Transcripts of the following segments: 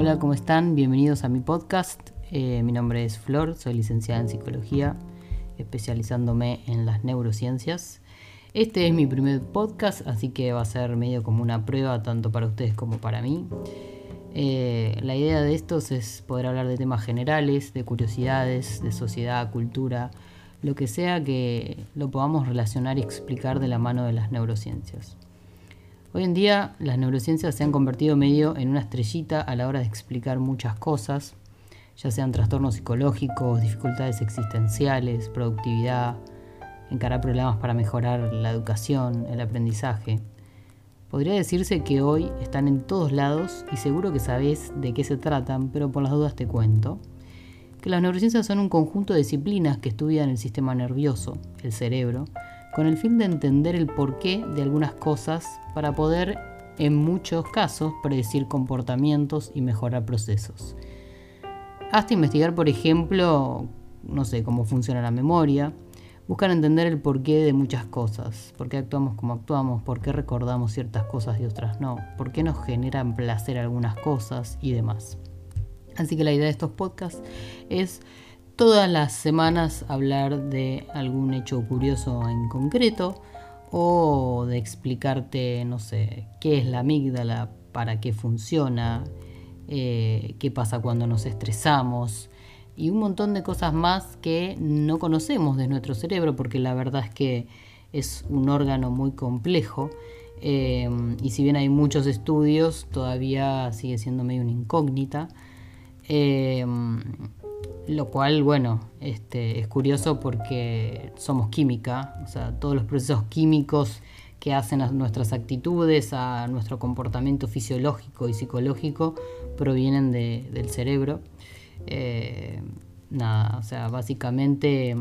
Hola, ¿cómo están? Bienvenidos a mi podcast. Eh, mi nombre es Flor, soy licenciada en psicología, especializándome en las neurociencias. Este es mi primer podcast, así que va a ser medio como una prueba tanto para ustedes como para mí. Eh, la idea de estos es poder hablar de temas generales, de curiosidades, de sociedad, cultura, lo que sea que lo podamos relacionar y explicar de la mano de las neurociencias. Hoy en día las neurociencias se han convertido medio en una estrellita a la hora de explicar muchas cosas, ya sean trastornos psicológicos, dificultades existenciales, productividad, encarar problemas para mejorar la educación, el aprendizaje. Podría decirse que hoy están en todos lados y seguro que sabés de qué se tratan, pero por las dudas te cuento que las neurociencias son un conjunto de disciplinas que estudian el sistema nervioso, el cerebro, con el fin de entender el porqué de algunas cosas para poder, en muchos casos, predecir comportamientos y mejorar procesos. Hasta investigar, por ejemplo, no sé, cómo funciona la memoria, buscan entender el porqué de muchas cosas, por qué actuamos como actuamos, por qué recordamos ciertas cosas y otras no, por qué nos generan placer algunas cosas y demás. Así que la idea de estos podcasts es todas las semanas hablar de algún hecho curioso en concreto o de explicarte, no sé, qué es la amígdala, para qué funciona, eh, qué pasa cuando nos estresamos y un montón de cosas más que no conocemos de nuestro cerebro porque la verdad es que es un órgano muy complejo eh, y si bien hay muchos estudios todavía sigue siendo medio una incógnita. Eh, lo cual, bueno, este, es curioso porque somos química, o sea, todos los procesos químicos que hacen a nuestras actitudes, a nuestro comportamiento fisiológico y psicológico, provienen del cerebro. Eh, nada, o sea, básicamente,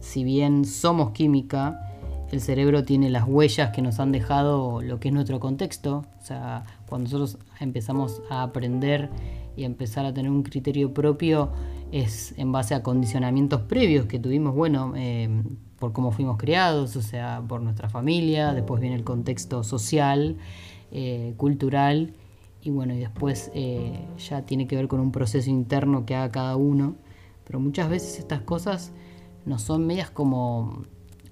si bien somos química, el cerebro tiene las huellas que nos han dejado lo que es nuestro contexto. O sea, cuando nosotros empezamos a aprender y empezar a tener un criterio propio es en base a condicionamientos previos que tuvimos, bueno, eh, por cómo fuimos criados, o sea, por nuestra familia, después viene el contexto social, eh, cultural, y bueno, y después eh, ya tiene que ver con un proceso interno que haga cada uno, pero muchas veces estas cosas no son medias como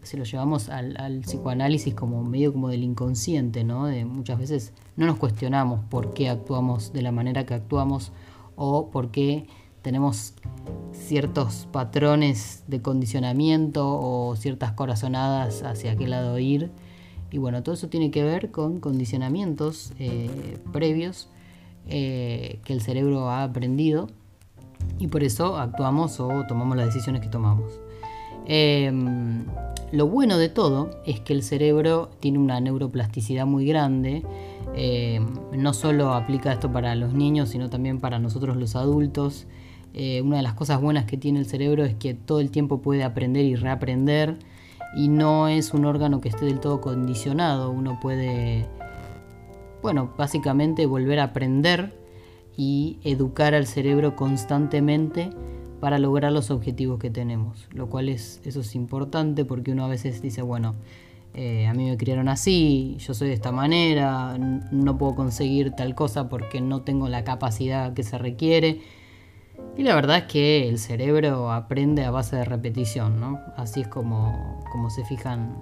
si lo llevamos al, psicoanálisis como medio como del inconsciente, ¿no? Muchas veces no nos cuestionamos por qué actuamos de la manera que actuamos o por qué tenemos ciertos patrones de condicionamiento o ciertas corazonadas hacia qué lado ir. Y bueno, todo eso tiene que ver con condicionamientos eh, previos eh, que el cerebro ha aprendido y por eso actuamos o tomamos las decisiones que tomamos. Em, lo bueno de todo es que el cerebro tiene una neuroplasticidad muy grande. Eh, no solo aplica esto para los niños, sino también para nosotros los adultos. Eh, una de las cosas buenas que tiene el cerebro es que todo el tiempo puede aprender y reaprender y no es un órgano que esté del todo condicionado. Uno puede, bueno, básicamente volver a aprender y educar al cerebro constantemente para lograr los objetivos que tenemos, lo cual es, eso es importante porque uno a veces dice, bueno, eh, a mí me criaron así, yo soy de esta manera, no puedo conseguir tal cosa porque no tengo la capacidad que se requiere. Y la verdad es que el cerebro aprende a base de repetición, ¿no? Así es como, como se fijan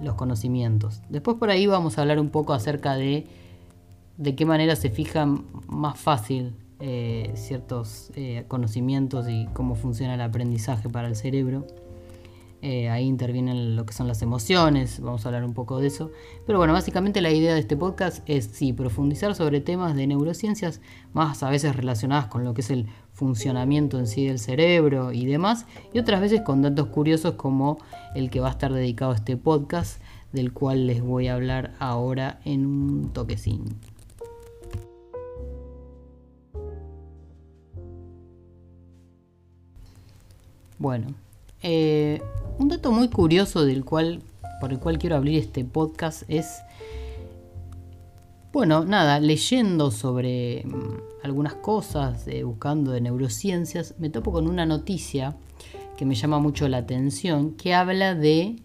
los conocimientos. Después por ahí vamos a hablar un poco acerca de de qué manera se fijan más fácil eh, ciertos eh, conocimientos y cómo funciona el aprendizaje para el cerebro. Eh, ahí intervienen lo que son las emociones, vamos a hablar un poco de eso. Pero bueno, básicamente la idea de este podcast es sí, profundizar sobre temas de neurociencias, más a veces relacionadas con lo que es el funcionamiento en sí del cerebro y demás, y otras veces con datos curiosos como el que va a estar dedicado a este podcast, del cual les voy a hablar ahora en un toquecín. Bueno, eh, un dato muy curioso del cual, por el cual quiero abrir este podcast es, bueno, nada, leyendo sobre mm, algunas cosas, buscando de neurociencias, me topo con una noticia que me llama mucho la atención, que habla de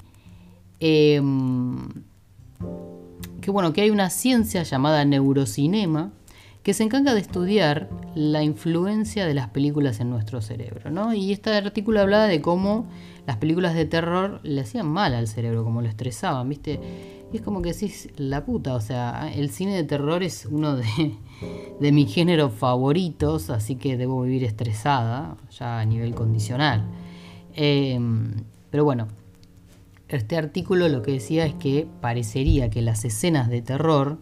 em, que bueno, que hay una ciencia llamada neurocinema que se encarga de estudiar la influencia de las películas en nuestro cerebro. ¿no? Y este artículo hablaba de cómo las películas de terror le hacían mal al cerebro, como lo estresaban, ¿viste? Y es como que decís, la puta, o sea, el cine de terror es uno de, de mis géneros favoritos, así que debo vivir estresada, ya a nivel condicional. Em, pero bueno, este artículo lo que decía es que parecería que las escenas de terror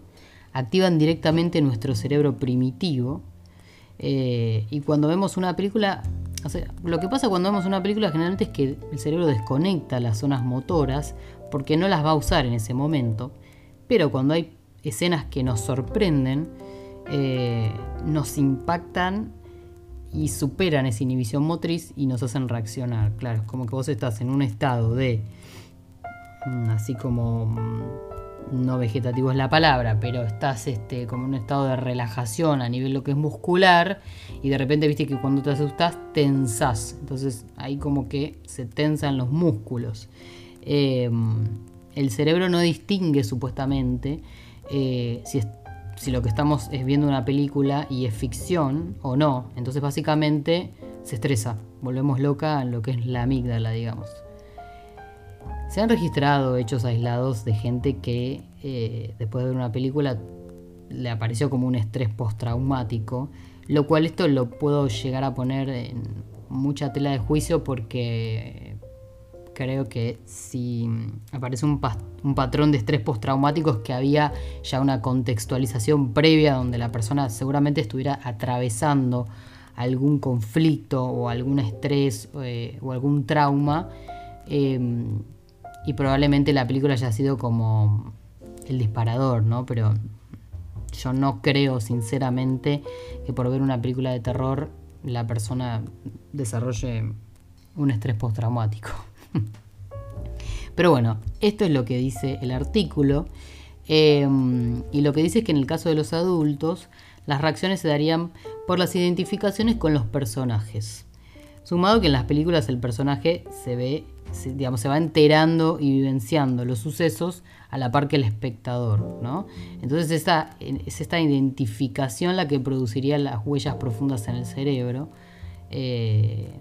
activan directamente nuestro cerebro primitivo. Eh, y cuando vemos una película, lo que pasa cuando vemos una película generalmente es que el cerebro desconecta las zonas motoras porque no las va a usar en ese momento. Pero cuando hay escenas que nos sorprenden, eh, nos impactan y superan esa inhibición motriz y nos hacen reaccionar. Claro, es como que vos estás en un estado de, mm, así como mm, no vegetativo es la palabra, pero estás este, como en un estado de relajación a nivel lo que es muscular y de repente viste que cuando te asustas tensás, entonces ahí como que se tensan los músculos. Em, el cerebro no distingue supuestamente eh, si, si lo que estamos es viendo una película y es ficción o no, entonces básicamente se estresa, volvemos loca en lo que es la amígdala, digamos. Se han registrado hechos aislados de gente que eh, después de ver una película le apareció como un estrés postraumático, lo cual esto lo puedo llegar a poner en mucha tela de juicio porque creo que si aparece un, patrón de estrés postraumático es que había ya una contextualización previa donde la persona seguramente estuviera atravesando algún conflicto o algún estrés eh, o algún trauma. Em, y probablemente la película haya sido como el disparador, ¿no? Pero yo no creo sinceramente que por ver una película de terror la persona desarrolle un estrés postraumático. Pero bueno, esto es lo que dice el artículo. Em, y lo que dice es que en el caso de los adultos, las reacciones se darían por las identificaciones con los personajes. Sumado que en las películas el personaje se ve se, digamos, se va enterando y vivenciando los sucesos a la par que el espectador. ¿no? Entonces es esta identificación la que produciría las huellas profundas en el cerebro, eh,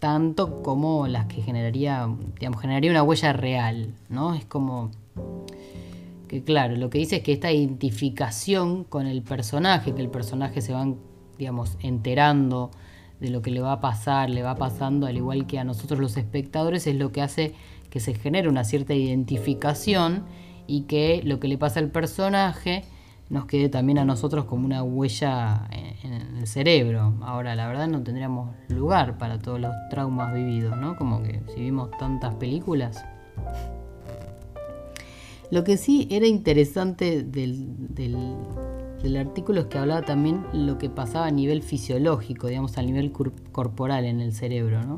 tanto como las que generaría, digamos, generaría una huella real. ¿no? Es como que claro, lo que dice es que esta identificación con el personaje, que el personaje se va, digamos, enterando, de lo que le va a pasar, le va pasando, al igual que a nosotros los espectadores, es lo que hace que se genere una cierta identificación y que lo que le pasa al personaje nos quede también a nosotros como una huella en, el cerebro. Ahora, la verdad no tendríamos lugar para todos los traumas vividos, ¿no? Como que si vimos tantas películas. Lo que sí era interesante del, artículo es que hablaba también lo que pasaba a nivel fisiológico, digamos, a nivel corporal en el cerebro, ¿no?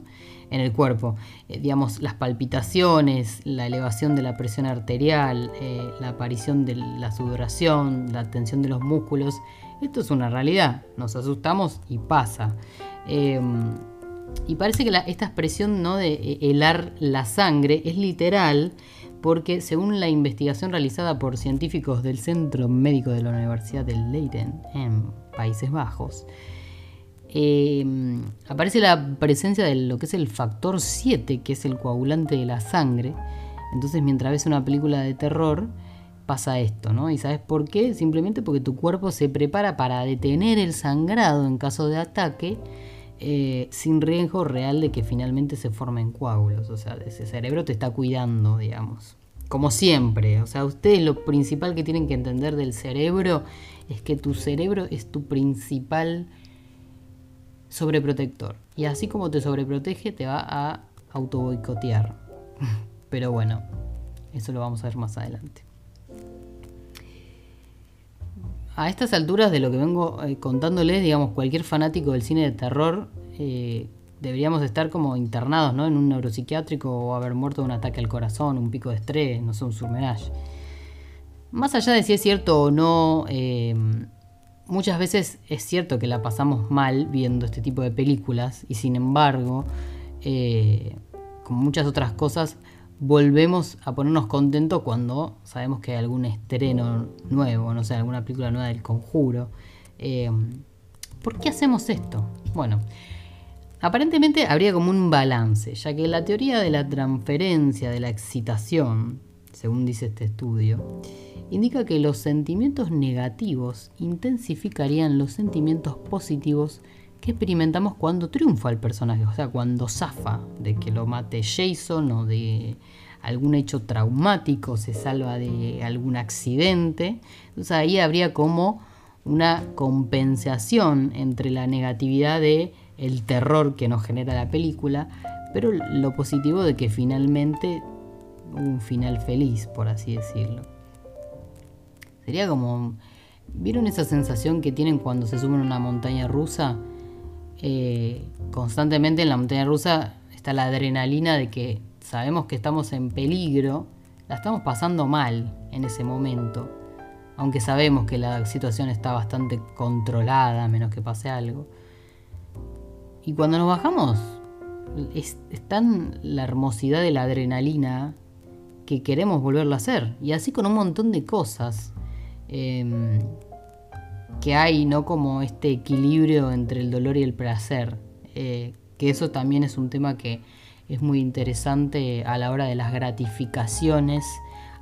en el cuerpo. Eh, digamos, las palpitaciones, la elevación de la presión arterial, eh, la aparición de la sudoración, la tensión de los músculos. Esto es una realidad. Nos asustamos y pasa. Em, y parece que esta expresión ¿no? de eh, helar la sangre es literal porque según la investigación realizada por científicos del Centro Médico de la Universidad de Leiden en Países Bajos, eh, aparece la presencia de lo que es el factor 7, que es el coagulante de la sangre. Entonces mientras ves una película de terror, pasa esto, ¿no? ¿Y sabes por qué? Simplemente porque tu cuerpo se prepara para detener el sangrado en caso de ataque. Eh, sin riesgo real de que finalmente se formen coágulos. O sea, ese cerebro te está cuidando, digamos. Como siempre. O sea, ustedes lo principal que tienen que entender del cerebro es que tu cerebro es tu principal sobreprotector. Y así como te sobreprotege, te va a auto boicotear. Pero bueno, eso lo vamos a ver más adelante. A estas alturas de lo que vengo eh, contándoles, digamos, cualquier fanático del cine de terror, eh, deberíamos estar como internados ¿no? en un neuropsiquiátrico o haber muerto de un ataque al corazón, un pico de estrés, no sé, un surmenage. Más allá de si es cierto o no, eh, muchas veces es cierto que la pasamos mal viendo este tipo de películas y sin embargo, como muchas otras cosas, volvemos a ponernos contentos cuando sabemos que hay algún estreno nuevo, no sé, alguna película nueva del conjuro. Eh, ¿Por qué hacemos esto? Bueno, aparentemente habría como un balance, ya que la teoría de la transferencia de la excitación, según dice este estudio, indica que los sentimientos negativos intensificarían los sentimientos positivos que experimentamos cuando triunfa el personaje, o sea, cuando zafa de que lo mate Jason o de algún hecho traumático, se salva de algún accidente. Entonces ahí habría como una compensación entre la negatividad de el terror que nos genera la película, pero lo positivo de que finalmente un final feliz, por así decirlo. Sería como ¿Vieron esa sensación que tienen cuando se suben a una montaña rusa? Eh, constantemente en la montaña rusa está la adrenalina de que sabemos que estamos en peligro, la estamos pasando mal en ese momento, aunque sabemos que la situación está bastante controlada, a menos que pase algo. Y cuando nos bajamos, es, tan la hermosidad de la adrenalina que queremos volverlo a hacer. Y así con un montón de cosas. Em, que hay, ¿no? Como este equilibrio entre el dolor y el placer. Eh, que eso también es un tema que es muy interesante a la hora de las gratificaciones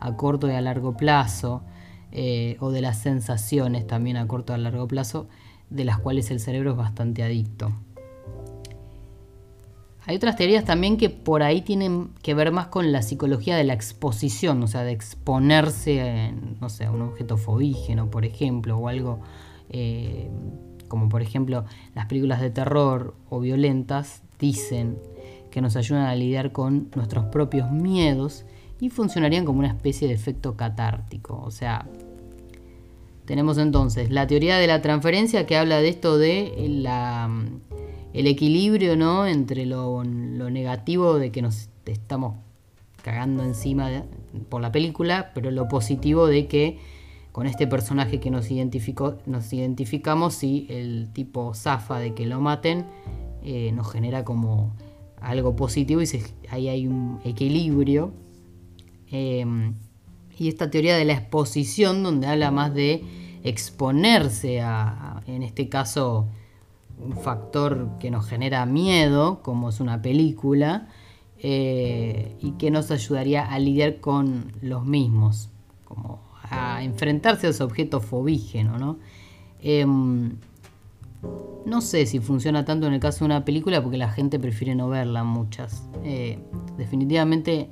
a corto y a largo plazo, eh, o de las sensaciones también a corto y a largo plazo, de las cuales el cerebro es bastante adicto. Hay otras teorías también que por ahí tienen que ver más con la psicología de la exposición, o sea, de exponerse no sé, a un objeto fobígeno, por ejemplo, o algo eh, como por ejemplo las películas de terror o violentas, dicen que nos ayudan a lidiar con nuestros propios miedos y funcionarían como una especie de efecto catártico. O sea, tenemos entonces la teoría de la transferencia que habla de esto de el equilibrio ¿no? entre lo, negativo de que nos estamos cagando encima por la película, pero lo positivo de que con este personaje que nos, identificó, nos identificamos, si el tipo zafa de que lo maten, eh, nos genera como algo positivo y ahí hay un equilibrio. Em, y esta teoría de la exposición, donde habla más de exponerse a en este caso, un factor que nos genera miedo, como es una película, eh, y que nos ayudaría a lidiar con los mismos, como enfrentarse a ese objeto fobígeno, ¿no? Em, no sé si funciona tanto en el caso de una película porque la gente prefiere no verla muchas. Eh, definitivamente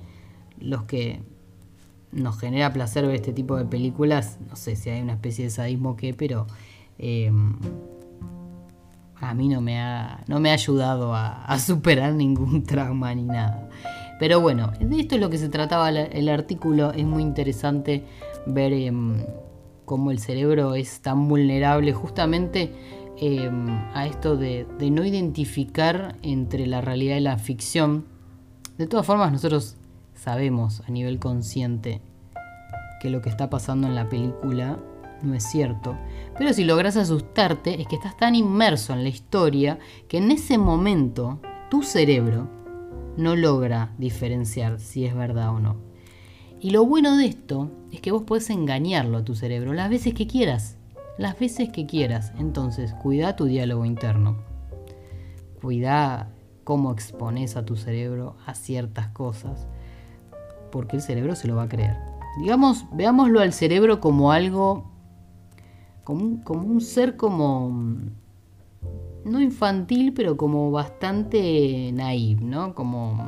los que nos genera placer ver este tipo de películas, no sé si hay una especie de sadismo que, pero em, a mí no me ha, no me ha ayudado a, superar ningún trauma ni nada. Pero bueno, de esto es lo que se trataba el, artículo. Es muy interesante ver em, cómo el cerebro es tan vulnerable justamente em, a esto de, de, no identificar entre la realidad y la ficción. De todas formas, nosotros sabemos a nivel consciente que lo que está pasando en la película no es cierto. Pero si logras asustarte es que estás tan inmerso en la historia que en ese momento tu cerebro no logra diferenciar si es verdad o no. Y lo bueno de esto es que vos puedes engañarlo a tu cerebro las veces que quieras. Las veces que quieras. Entonces, cuida tu diálogo interno. Cuida cómo expones a tu cerebro a ciertas cosas. Porque el cerebro se lo va a creer. Digamos, veámoslo al cerebro como algo como un, ser como no infantil, pero como bastante naive, ¿no? Como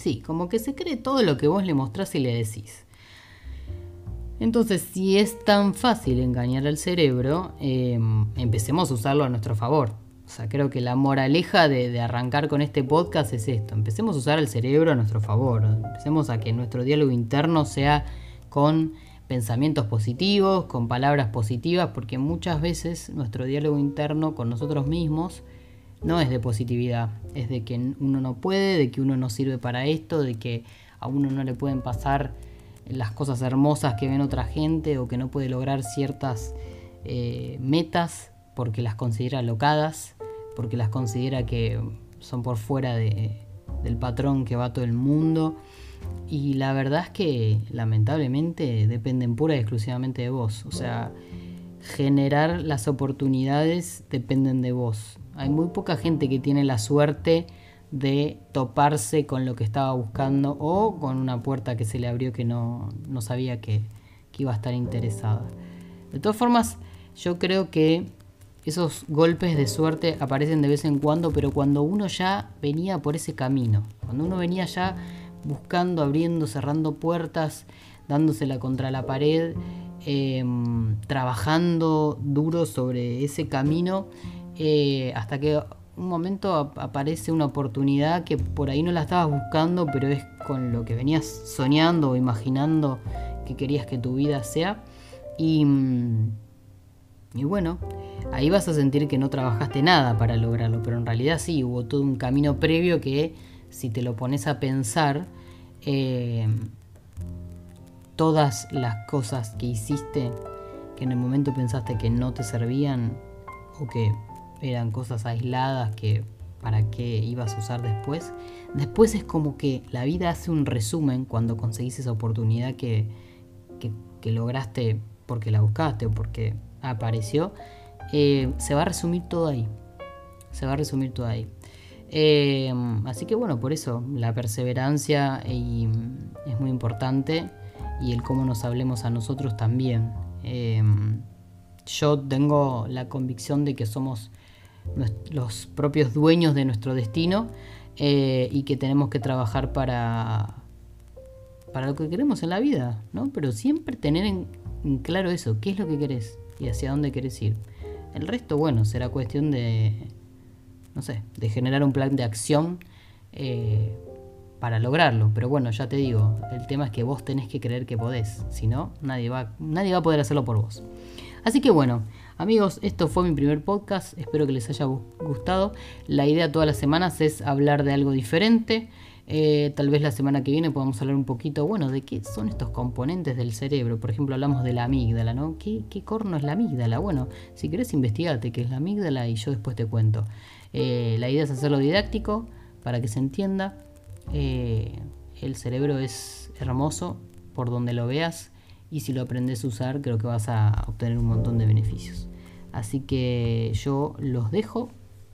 sí, como que se cree todo lo que vos le mostrás y le decís. Entonces, si es tan fácil engañar al cerebro, em, empecemos a usarlo a nuestro favor. O sea, creo que la moraleja de, de, arrancar con este podcast es esto. Empecemos a usar el cerebro a nuestro favor. Empecemos a que nuestro diálogo interno sea con pensamientos positivos, con palabras positivas, porque muchas veces nuestro diálogo interno con nosotros mismos no es de positividad, es de que uno no puede, de que uno no sirve para esto, de que a uno no le pueden pasar las cosas hermosas que ven otra gente o que no puede lograr ciertas eh, metas porque las considera locadas, porque las considera que son por fuera de, del patrón que va todo el mundo. Y la verdad es que lamentablemente dependen pura y exclusivamente de vos. O sea, generar las oportunidades dependen de vos. Hay muy poca gente que tiene la suerte de toparse con lo que estaba buscando o con una puerta que se le abrió que no, sabía que, que iba a estar interesada. De todas formas, yo creo que esos golpes de suerte aparecen de vez en cuando, pero cuando uno ya venía por ese camino, cuando uno venía ya buscando, abriendo, cerrando puertas, dándosela contra la pared, em, trabajando duro sobre ese camino, eh, hasta que un momento aparece una oportunidad que por ahí no la estabas buscando, pero es con lo que venías soñando o imaginando que querías que tu vida sea. Y, mm, y bueno, ahí vas a sentir que no trabajaste nada para lograrlo, pero en realidad sí, hubo todo un camino previo que si te lo pones a pensar, eh, todas las cosas que hiciste, que en el momento pensaste que no te servían o que eran cosas aisladas que para qué ibas a usar después, después es como que la vida hace un resumen cuando conseguís esa oportunidad que, que, lograste porque la buscaste o porque apareció, eh, se va a resumir todo ahí. Se va a resumir todo ahí. Eh, así que bueno, por eso la perseverancia es muy importante y el cómo nos hablemos a nosotros también. Eh, yo tengo la convicción de que somos los propios dueños de nuestro destino eh, y que tenemos que trabajar para, para lo que queremos en la vida, ¿no? Pero siempre tener en, en claro eso, qué es lo que querés y hacia dónde querés ir. El resto, bueno, será cuestión de, no sé, de generar un plan de acción eh, para lograrlo. Pero bueno, ya te digo, el tema es que vos tenés que creer que podés, si no, nadie va, nadie va a poder hacerlo por vos. Así que bueno, amigos, esto fue mi primer podcast, espero que les haya gustado. La idea todas las semanas es hablar de algo diferente. Eh, tal vez la semana que viene podamos hablar un poquito, bueno, de qué son estos componentes del cerebro. Por ejemplo, hablamos de la amígdala, ¿no? ¿Qué, corno es la amígdala? Bueno, si querés investigate qué es la amígdala y yo después te cuento. Eh, la idea es hacerlo didáctico para que se entienda. Eh, el cerebro es hermoso por donde lo veas y si lo aprendes a usar creo que vas a obtener un montón de beneficios. Así que yo los dejo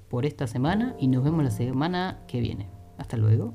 por esta semana y nos vemos la semana que viene. Hasta luego.